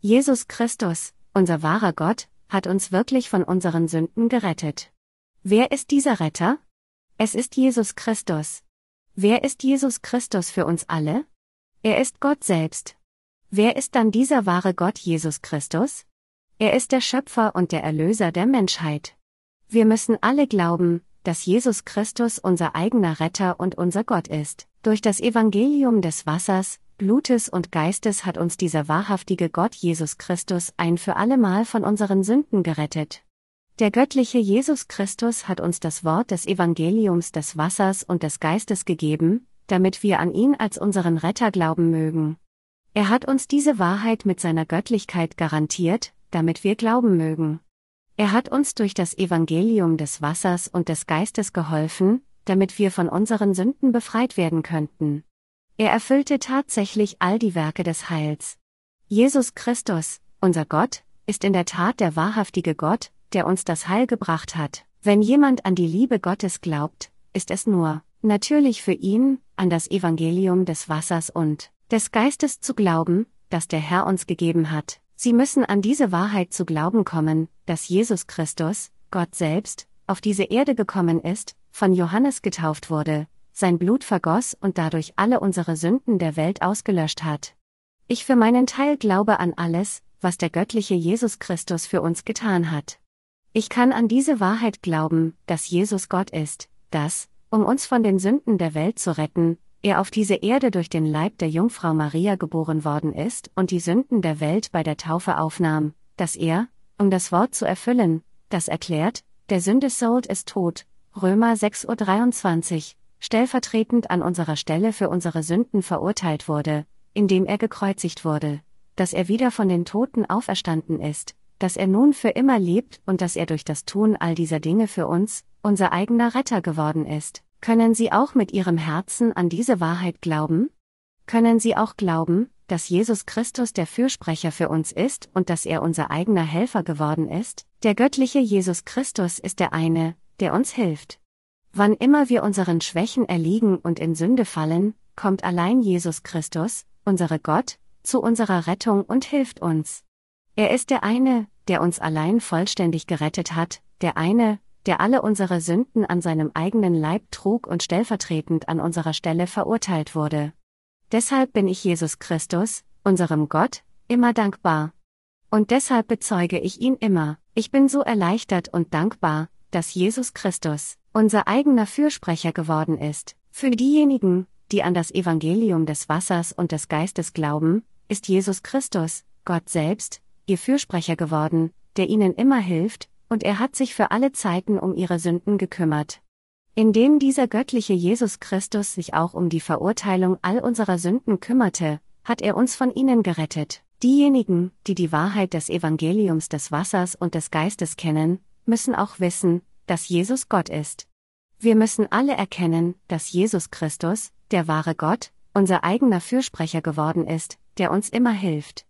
Jesus Christus, unser wahrer Gott, hat uns wirklich von unseren Sünden gerettet. Wer ist dieser Retter? Es ist Jesus Christus. Wer ist Jesus Christus für uns alle? Er ist Gott selbst. Wer ist dann dieser wahre Gott Jesus Christus? Er ist der Schöpfer und der Erlöser der Menschheit. Wir müssen alle glauben, dass Jesus Christus unser eigener Retter und unser Gott ist. Durch das Evangelium des Wassers, Blutes und Geistes hat uns dieser wahrhaftige Gott Jesus Christus ein für allemal von unseren Sünden gerettet. Der göttliche Jesus Christus hat uns das Wort des Evangeliums des Wassers und des Geistes gegeben, damit wir an ihn als unseren Retter glauben mögen. Er hat uns diese Wahrheit mit seiner Göttlichkeit garantiert, damit wir glauben mögen. Er hat uns durch das Evangelium des Wassers und des Geistes geholfen, damit wir von unseren Sünden befreit werden könnten. Er erfüllte tatsächlich all die Werke des Heils. Jesus Christus, unser Gott, ist in der Tat der wahrhaftige Gott, der uns das Heil gebracht hat. Wenn jemand an die Liebe Gottes glaubt, ist es nur, natürlich für ihn, an das Evangelium des Wassers und des Geistes zu glauben, das der Herr uns gegeben hat. Sie müssen an diese Wahrheit zu glauben kommen, dass Jesus Christus, Gott selbst, auf diese Erde gekommen ist, von Johannes getauft wurde, sein Blut vergoss und dadurch alle unsere Sünden der Welt ausgelöscht hat. Ich für meinen Teil glaube an alles, was der göttliche Jesus Christus für uns getan hat. Ich kann an diese Wahrheit glauben, dass Jesus Gott ist, dass, um uns von den Sünden der Welt zu retten, er auf diese Erde durch den Leib der Jungfrau Maria geboren worden ist und die Sünden der Welt bei der Taufe aufnahm, dass er, um das Wort zu erfüllen, das erklärt, der Sünde Sold ist tot, Römer 6.23 Uhr, stellvertretend an unserer Stelle für unsere Sünden verurteilt wurde, indem er gekreuzigt wurde, dass er wieder von den Toten auferstanden ist, dass er nun für immer lebt und dass er durch das Tun all dieser Dinge für uns, unser eigener Retter geworden ist. Können Sie auch mit Ihrem Herzen an diese Wahrheit glauben? können Sie auch glauben, dass Jesus Christus der Fürsprecher für uns ist und dass er unser eigener Helfer geworden ist? Der göttliche Jesus Christus ist der eine, der uns hilft. Wann immer wir unseren Schwächen erliegen und in Sünde fallen, kommt allein Jesus Christus, unsere Gott, zu unserer Rettung und hilft uns. Er ist der eine, der uns allein vollständig gerettet hat, der eine, der alle unsere Sünden an seinem eigenen Leib trug und stellvertretend an unserer Stelle verurteilt wurde. Deshalb bin ich Jesus Christus, unserem Gott, immer dankbar. Und deshalb bezeuge ich ihn immer, ich bin so erleichtert und dankbar, dass Jesus Christus, unser eigener Fürsprecher geworden ist. Für diejenigen, die an das Evangelium des Wassers und des Geistes glauben, ist Jesus Christus, Gott selbst, ihr Fürsprecher geworden, der ihnen immer hilft, und er hat sich für alle Zeiten um ihre Sünden gekümmert. Indem dieser göttliche Jesus Christus sich auch um die Verurteilung all unserer Sünden kümmerte, hat er uns von ihnen gerettet. Diejenigen, die die Wahrheit des Evangeliums des Wassers und des Geistes kennen, müssen auch wissen, dass Jesus Gott ist. Wir müssen alle erkennen, dass Jesus Christus, der wahre Gott, unser eigener Fürsprecher geworden ist, der uns immer hilft.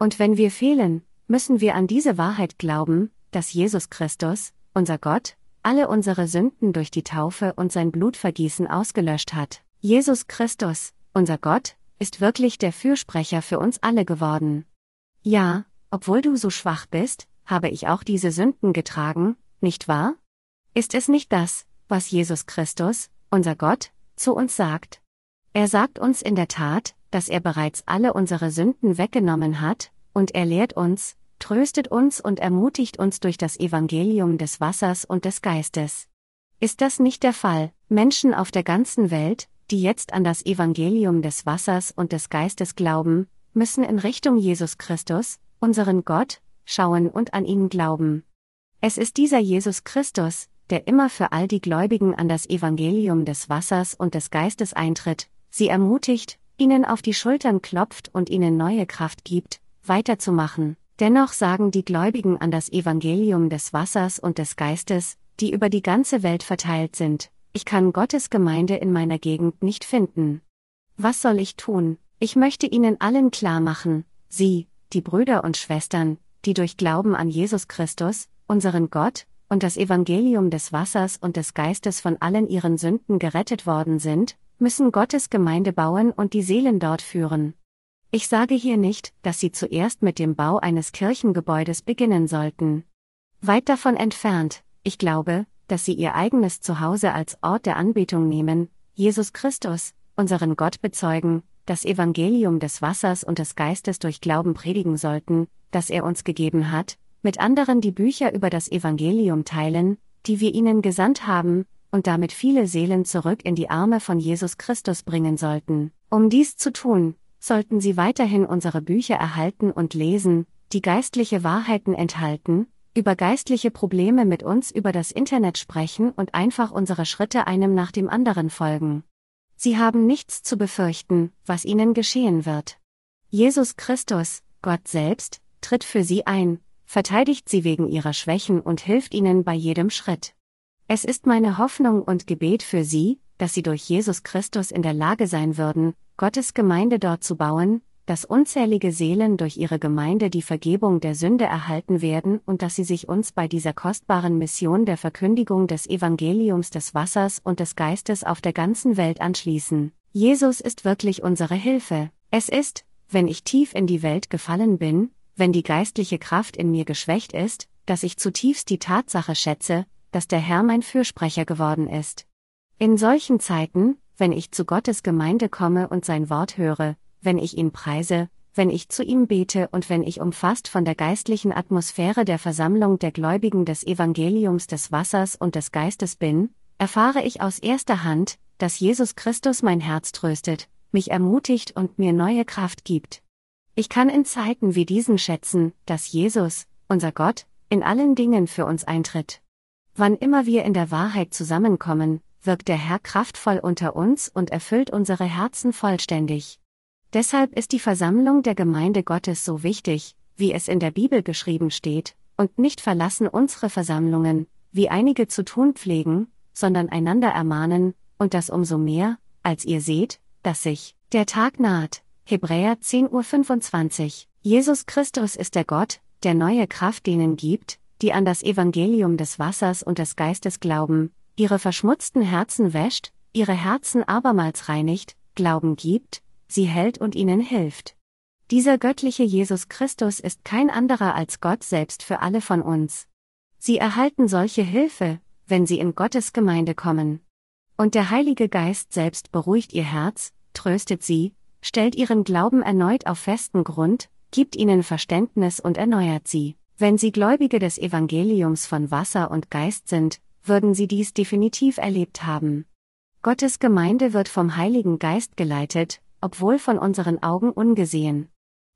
Und wenn wir fehlen, müssen wir an diese Wahrheit glauben, dass Jesus Christus, unser Gott, alle unsere Sünden durch die Taufe und sein Blutvergießen ausgelöscht hat. Jesus Christus, unser Gott, ist wirklich der Fürsprecher für uns alle geworden. Ja, obwohl du so schwach bist, habe ich auch diese Sünden getragen, nicht wahr? Ist es nicht das, was Jesus Christus, unser Gott, zu uns sagt? Er sagt uns in der Tat, dass er bereits alle unsere Sünden weggenommen hat, und er lehrt uns, tröstet uns und ermutigt uns durch das Evangelium des Wassers und des Geistes. Ist das nicht der Fall, Menschen auf der ganzen Welt, die jetzt an das Evangelium des Wassers und des Geistes glauben, müssen in Richtung Jesus Christus, unseren Gott, schauen und an ihn glauben. Es ist dieser Jesus Christus, der immer für all die Gläubigen an das Evangelium des Wassers und des Geistes eintritt, sie ermutigt, ihnen auf die Schultern klopft und ihnen neue Kraft gibt, weiterzumachen. Dennoch sagen die Gläubigen an das Evangelium des Wassers und des Geistes, die über die ganze Welt verteilt sind, ich kann Gottes Gemeinde in meiner Gegend nicht finden. Was soll ich tun? Ich möchte Ihnen allen klar machen, Sie, die Brüder und Schwestern, die durch Glauben an Jesus Christus, unseren Gott, und das Evangelium des Wassers und des Geistes von allen ihren Sünden gerettet worden sind, müssen Gottes Gemeinde bauen und die Seelen dort führen. Ich sage hier nicht, dass Sie zuerst mit dem Bau eines Kirchengebäudes beginnen sollten. Weit davon entfernt, ich glaube, dass Sie Ihr eigenes Zuhause als Ort der Anbetung nehmen, Jesus Christus, unseren Gott bezeugen, das Evangelium des Wassers und des Geistes durch Glauben predigen sollten, das er uns gegeben hat, mit anderen die Bücher über das Evangelium teilen, die wir ihnen gesandt haben, und damit viele Seelen zurück in die Arme von Jesus Christus bringen sollten. Um dies zu tun, sollten Sie weiterhin unsere Bücher erhalten und lesen, die geistliche Wahrheiten enthalten, über geistliche Probleme mit uns über das Internet sprechen und einfach unsere Schritte einem nach dem anderen folgen. Sie haben nichts zu befürchten, was ihnen geschehen wird. Jesus Christus, Gott selbst, tritt für sie ein, verteidigt sie wegen ihrer Schwächen und hilft ihnen bei jedem Schritt. Es ist meine Hoffnung und Gebet für sie, dass sie durch Jesus Christus in der Lage sein würden, Gottes Gemeinde dort zu bauen, dass unzählige Seelen durch ihre Gemeinde die Vergebung der Sünde erhalten werden und dass sie sich uns bei dieser kostbaren Mission der Verkündigung des Evangeliums des Wassers und des Geistes auf der ganzen Welt anschließen. Jesus ist wirklich unsere Hilfe. Es ist, wenn ich tief in die Welt gefallen bin, wenn die geistliche Kraft in mir geschwächt ist, dass ich zutiefst die Tatsache schätze, dass der Herr mein Fürsprecher geworden ist. In solchen Zeiten, wenn ich zu Gottes Gemeinde komme und sein Wort höre, wenn ich ihn preise, wenn ich zu ihm bete und wenn ich umfasst von der geistlichen Atmosphäre der Versammlung der Gläubigen des Evangeliums des Wassers und des Geistes bin, erfahre ich aus erster Hand, dass Jesus Christus mein Herz tröstet, mich ermutigt und mir neue Kraft gibt. Ich kann in Zeiten wie diesen schätzen, dass Jesus, unser Gott, in allen Dingen für uns eintritt. Wann immer wir in der Wahrheit zusammenkommen, wirkt der Herr kraftvoll unter uns und erfüllt unsere Herzen vollständig. Deshalb ist die Versammlung der Gemeinde Gottes so wichtig, wie es in der Bibel geschrieben steht, und nicht verlassen unsere Versammlungen, wie einige zu tun pflegen, sondern einander ermahnen, und das umso mehr, als ihr seht, dass sich, Der Tag naht. Hebräer 10.25 Uhr. Jesus Christus ist der Gott, der neue Kraft denen gibt, die an das Evangelium des Wassers und des Geistes glauben, ihre verschmutzten Herzen wäscht, ihre Herzen abermals reinigt, Glauben gibt, sie hält und ihnen hilft. Dieser göttliche Jesus Christus ist kein anderer als Gott selbst für alle von uns. Sie erhalten solche Hilfe, wenn sie in Gottes Gemeinde kommen. Und der Heilige Geist selbst beruhigt ihr Herz, tröstet sie, stellt ihren Glauben erneut auf festen Grund, gibt ihnen Verständnis und erneuert sie. Wenn sie Gläubige des Evangeliums von Wasser und Geist sind, würden sie dies definitiv erlebt haben. Gottes Gemeinde wird vom Heiligen Geist geleitet, obwohl von unseren Augen ungesehen.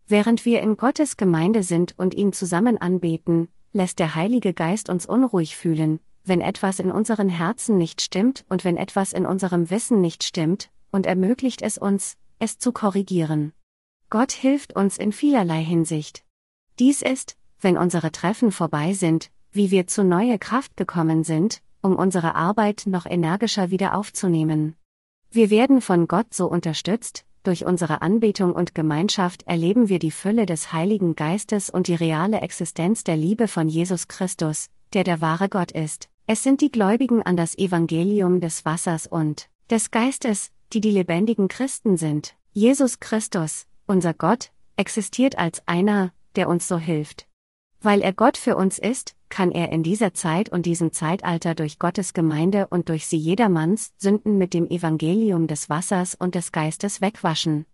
Während wir in Gottes Gemeinde sind und ihn zusammen anbeten, lässt der Heilige Geist uns unruhig fühlen, wenn etwas in unseren Herzen nicht stimmt und wenn etwas in unserem Wissen nicht stimmt, und ermöglicht es uns, es zu korrigieren. Gott hilft uns in vielerlei Hinsicht. Dies ist, wenn unsere Treffen vorbei sind, wie wir zu neue Kraft gekommen sind, um unsere Arbeit noch energischer wieder aufzunehmen. Wir werden von Gott so unterstützt, durch unsere Anbetung und Gemeinschaft erleben wir die Fülle des Heiligen Geistes und die reale Existenz der Liebe von Jesus Christus, der der wahre Gott ist. Es sind die Gläubigen an das Evangelium des Wassers und des Geistes, die die lebendigen Christen sind. Jesus Christus, unser Gott, existiert als einer, der uns so hilft. Weil er Gott für uns ist, kann er in dieser Zeit und diesem Zeitalter durch Gottes Gemeinde und durch sie jedermanns Sünden mit dem Evangelium des Wassers und des Geistes wegwaschen.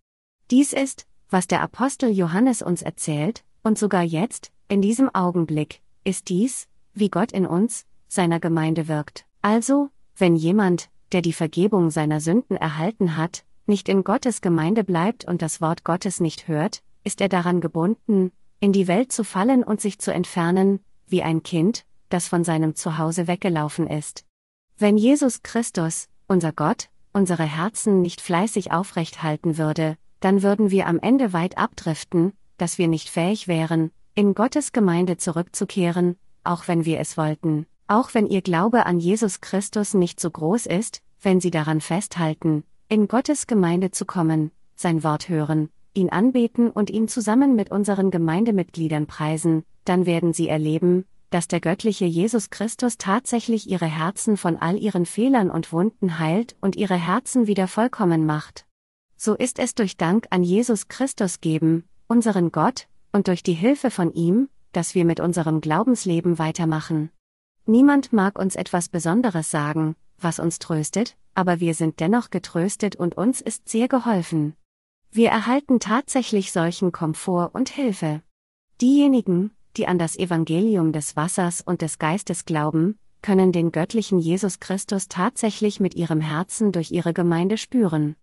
Dies ist, was der Apostel Johannes uns erzählt, und sogar jetzt, in diesem Augenblick, ist dies, wie Gott in uns, seiner Gemeinde wirkt. Also, wenn jemand, der die Vergebung seiner Sünden erhalten hat, nicht in Gottes Gemeinde bleibt und das Wort Gottes nicht hört, ist er daran gebunden, in die Welt zu fallen und sich zu entfernen, wie ein Kind, das von seinem Zuhause weggelaufen ist. Wenn Jesus Christus, unser Gott, unsere Herzen nicht fleißig aufrecht halten würde, dann würden wir am Ende weit abdriften, dass wir nicht fähig wären, in Gottes Gemeinde zurückzukehren, auch wenn wir es wollten. Auch wenn ihr Glaube an Jesus Christus nicht so groß ist, wenn sie daran festhalten, in Gottes Gemeinde zu kommen, sein Wort hören, ihn anbeten und ihn zusammen mit unseren Gemeindemitgliedern preisen, dann werden sie erleben, dass der göttliche Jesus Christus tatsächlich ihre Herzen von all ihren Fehlern und Wunden heilt und ihre Herzen wieder vollkommen macht. So ist es durch Dank an Jesus Christus geben, unseren Gott, und durch die Hilfe von ihm, dass wir mit unserem Glaubensleben weitermachen. Niemand mag uns etwas Besonderes sagen, was uns tröstet, aber wir sind dennoch getröstet und uns ist sehr geholfen. Wir erhalten tatsächlich solchen Komfort und Hilfe. Diejenigen, die an das Evangelium des Wassers und des Geistes glauben, können den göttlichen Jesus Christus tatsächlich mit ihrem Herzen durch ihre Gemeinde spüren.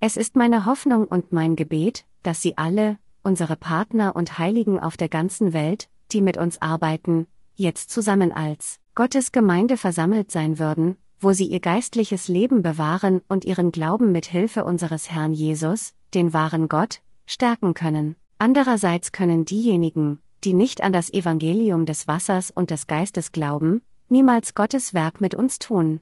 Es ist meine Hoffnung und mein Gebet, dass Sie alle, unsere Partner und Heiligen auf der ganzen Welt, die mit uns arbeiten, jetzt zusammen als Gottes Gemeinde versammelt sein würden, wo sie ihr geistliches Leben bewahren und ihren Glauben mit Hilfe unseres Herrn Jesus, den wahren Gott, stärken können. Andererseits können diejenigen, die nicht an das Evangelium des Wassers und des Geistes glauben, niemals Gottes Werk mit uns tun.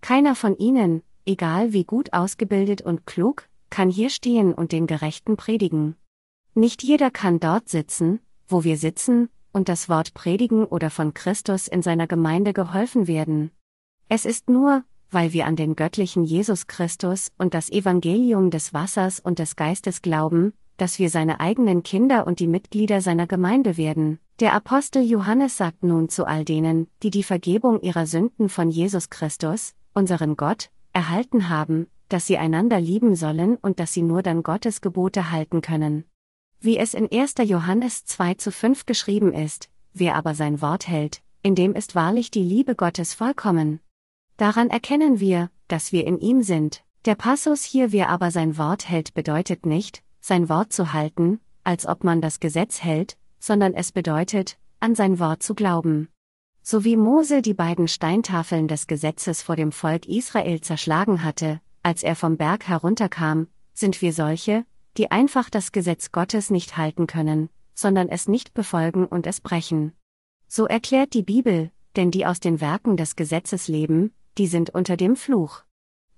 Keiner von ihnen, egal wie gut ausgebildet und klug, kann hier stehen und den Gerechten predigen. Nicht jeder kann dort sitzen, wo wir sitzen, und das Wort predigen oder von Christus in seiner Gemeinde geholfen werden. Es ist nur, weil wir an den göttlichen Jesus Christus und das Evangelium des Wassers und des Geistes glauben, dass wir seine eigenen Kinder und die Mitglieder seiner Gemeinde werden. Der Apostel Johannes sagt nun zu all denen, die die Vergebung ihrer Sünden von Jesus Christus, unseren Gott, erhalten haben, dass sie einander lieben sollen und dass sie nur dann Gottes Gebote halten können wie es in 1. Johannes 2 zu 5 geschrieben ist, wer aber sein Wort hält, in dem ist wahrlich die Liebe Gottes vollkommen. Daran erkennen wir, dass wir in ihm sind. Der Passus hier wer aber sein Wort hält bedeutet nicht, sein Wort zu halten, als ob man das Gesetz hält, sondern es bedeutet, an sein Wort zu glauben. So wie Mose die beiden Steintafeln des Gesetzes vor dem Volk Israel zerschlagen hatte, als er vom Berg herunterkam, sind wir solche, die einfach das Gesetz Gottes nicht halten können, sondern es nicht befolgen und es brechen. So erklärt die Bibel, denn die aus den Werken des Gesetzes leben, die sind unter dem Fluch.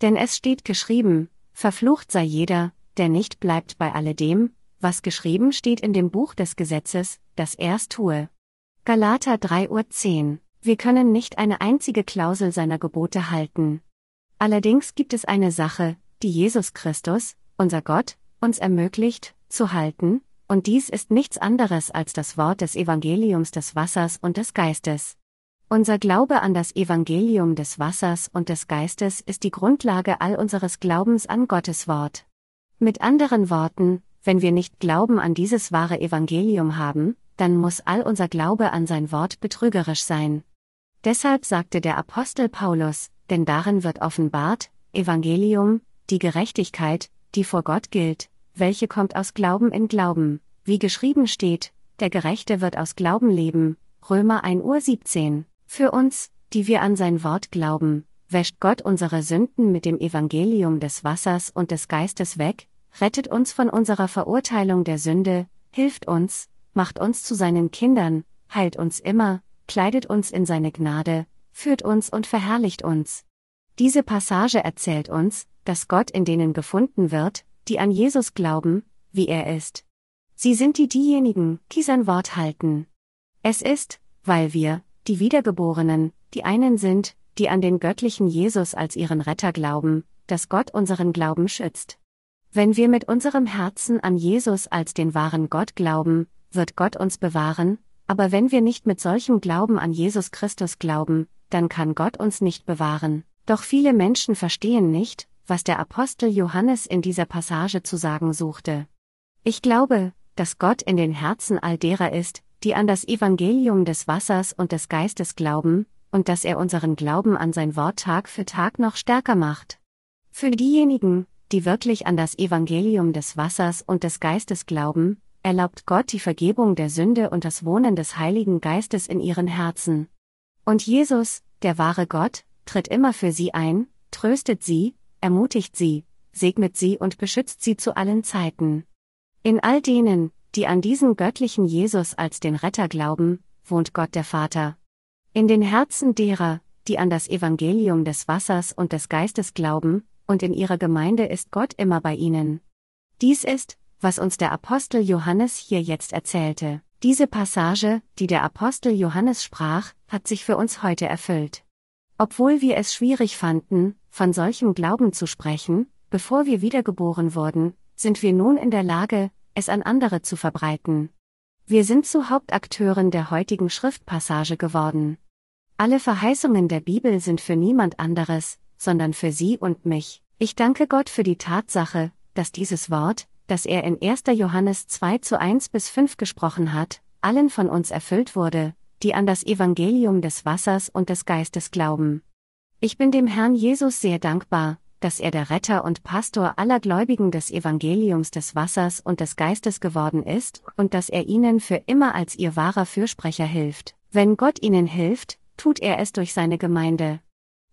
Denn es steht geschrieben, verflucht sei jeder, der nicht bleibt bei alledem, was geschrieben steht in dem Buch des Gesetzes, das er's tue. Galater 3.10 Uhr. Wir können nicht eine einzige Klausel seiner Gebote halten. Allerdings gibt es eine Sache, die Jesus Christus, unser Gott, uns ermöglicht, zu halten, und dies ist nichts anderes als das Wort des Evangeliums des Wassers und des Geistes. Unser Glaube an das Evangelium des Wassers und des Geistes ist die Grundlage all unseres Glaubens an Gottes Wort. Mit anderen Worten, wenn wir nicht Glauben an dieses wahre Evangelium haben, dann muss all unser Glaube an sein Wort betrügerisch sein. Deshalb sagte der Apostel Paulus, denn darin wird offenbart, Evangelium, die Gerechtigkeit, die vor Gott gilt, welche kommt aus Glauben in Glauben, wie geschrieben steht, der Gerechte wird aus Glauben leben, Römer 1 Uhr 17. Für uns, die wir an sein Wort glauben, wäscht Gott unsere Sünden mit dem Evangelium des Wassers und des Geistes weg, rettet uns von unserer Verurteilung der Sünde, hilft uns, macht uns zu seinen Kindern, heilt uns immer, kleidet uns in seine Gnade, führt uns und verherrlicht uns. Diese Passage erzählt uns, dass Gott in denen gefunden wird, die an Jesus glauben, wie er ist. Sie sind die diejenigen, die sein Wort halten. Es ist, weil wir, die Wiedergeborenen, die einen sind, die an den göttlichen Jesus als ihren Retter glauben, dass Gott unseren Glauben schützt. Wenn wir mit unserem Herzen an Jesus als den wahren Gott glauben, wird Gott uns bewahren, aber wenn wir nicht mit solchem Glauben an Jesus Christus glauben, dann kann Gott uns nicht bewahren. Doch viele Menschen verstehen nicht, was der Apostel Johannes in dieser Passage zu sagen suchte. Ich glaube, dass Gott in den Herzen all derer ist, die an das Evangelium des Wassers und des Geistes glauben, und dass er unseren Glauben an sein Wort Tag für Tag noch stärker macht. Für diejenigen, die wirklich an das Evangelium des Wassers und des Geistes glauben, erlaubt Gott die Vergebung der Sünde und das Wohnen des Heiligen Geistes in ihren Herzen. Und Jesus, der wahre Gott, tritt immer für sie ein, tröstet sie, ermutigt sie, segnet sie und beschützt sie zu allen Zeiten. In all denen, die an diesen göttlichen Jesus als den Retter glauben, wohnt Gott der Vater. In den Herzen derer, die an das Evangelium des Wassers und des Geistes glauben, und in ihrer Gemeinde ist Gott immer bei ihnen. Dies ist, was uns der Apostel Johannes hier jetzt erzählte. Diese Passage, die der Apostel Johannes sprach, hat sich für uns heute erfüllt. Obwohl wir es schwierig fanden, von solchem Glauben zu sprechen, bevor wir wiedergeboren wurden, sind wir nun in der Lage, es an andere zu verbreiten. Wir sind zu Hauptakteuren der heutigen Schriftpassage geworden. Alle Verheißungen der Bibel sind für niemand anderes, sondern für Sie und mich. Ich danke Gott für die Tatsache, dass dieses Wort, das er in 1. Johannes 2 zu 1 bis 5 gesprochen hat, allen von uns erfüllt wurde, die an das Evangelium des Wassers und des Geistes glauben. Ich bin dem Herrn Jesus sehr dankbar, dass er der Retter und Pastor aller Gläubigen des Evangeliums des Wassers und des Geistes geworden ist, und dass er ihnen für immer als ihr wahrer Fürsprecher hilft. Wenn Gott ihnen hilft, tut er es durch seine Gemeinde.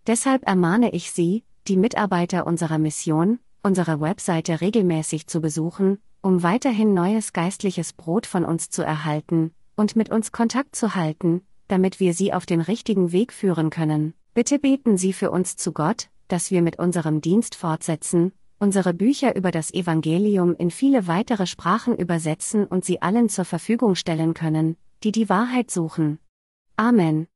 Deshalb ermahne ich Sie, die Mitarbeiter unserer Mission, unsere Webseite regelmäßig zu besuchen, um weiterhin neues geistliches Brot von uns zu erhalten und mit uns Kontakt zu halten, damit wir Sie auf den richtigen Weg führen können. Bitte beten Sie für uns zu Gott, dass wir mit unserem Dienst fortsetzen, unsere Bücher über das Evangelium in viele weitere Sprachen übersetzen und sie allen zur Verfügung stellen können, die die Wahrheit suchen. Amen.